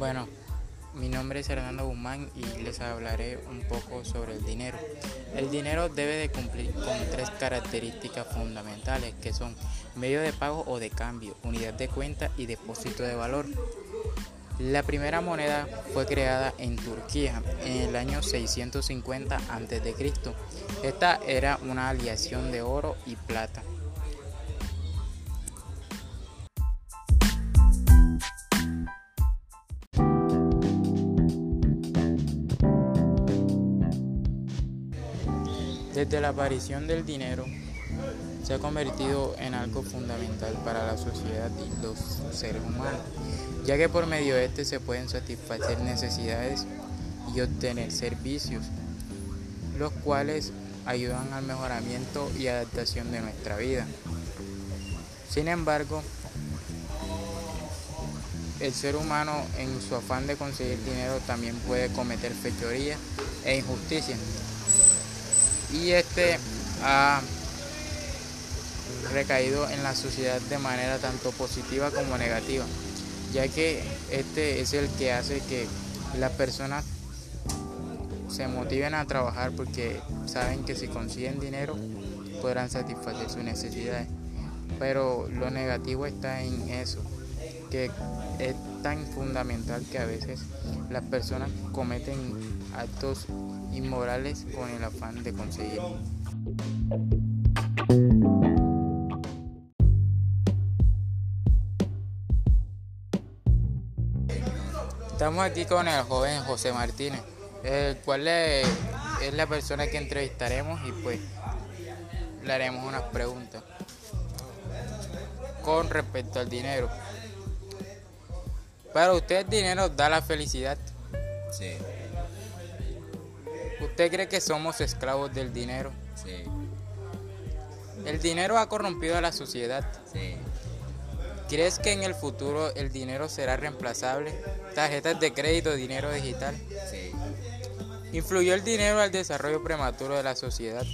Bueno, mi nombre es Hernando Guzmán y les hablaré un poco sobre el dinero. El dinero debe de cumplir con tres características fundamentales que son medio de pago o de cambio, unidad de cuenta y depósito de valor. La primera moneda fue creada en Turquía en el año 650 a.C. Esta era una aleación de oro y plata. Desde la aparición del dinero se ha convertido en algo fundamental para la sociedad y los seres humanos, ya que por medio de este se pueden satisfacer necesidades y obtener servicios, los cuales ayudan al mejoramiento y adaptación de nuestra vida. Sin embargo, el ser humano en su afán de conseguir dinero también puede cometer fechorías e injusticias y este ha recaído en la sociedad de manera tanto positiva como negativa, ya que este es el que hace que las personas se motiven a trabajar porque saben que si consiguen dinero podrán satisfacer sus necesidades. Pero lo negativo está en eso, que es tan fundamental que a veces las personas cometen actos inmorales con el afán de conseguir. Estamos aquí con el joven José Martínez, el cual es la persona que entrevistaremos y pues le haremos unas preguntas con respecto al dinero. Para usted el dinero da la felicidad. Sí. ¿Usted cree que somos esclavos del dinero? Sí. ¿El dinero ha corrompido a la sociedad? Sí. ¿Crees que en el futuro el dinero será reemplazable? Tarjetas de crédito, dinero digital. Sí. ¿Influyó el dinero al desarrollo prematuro de la sociedad?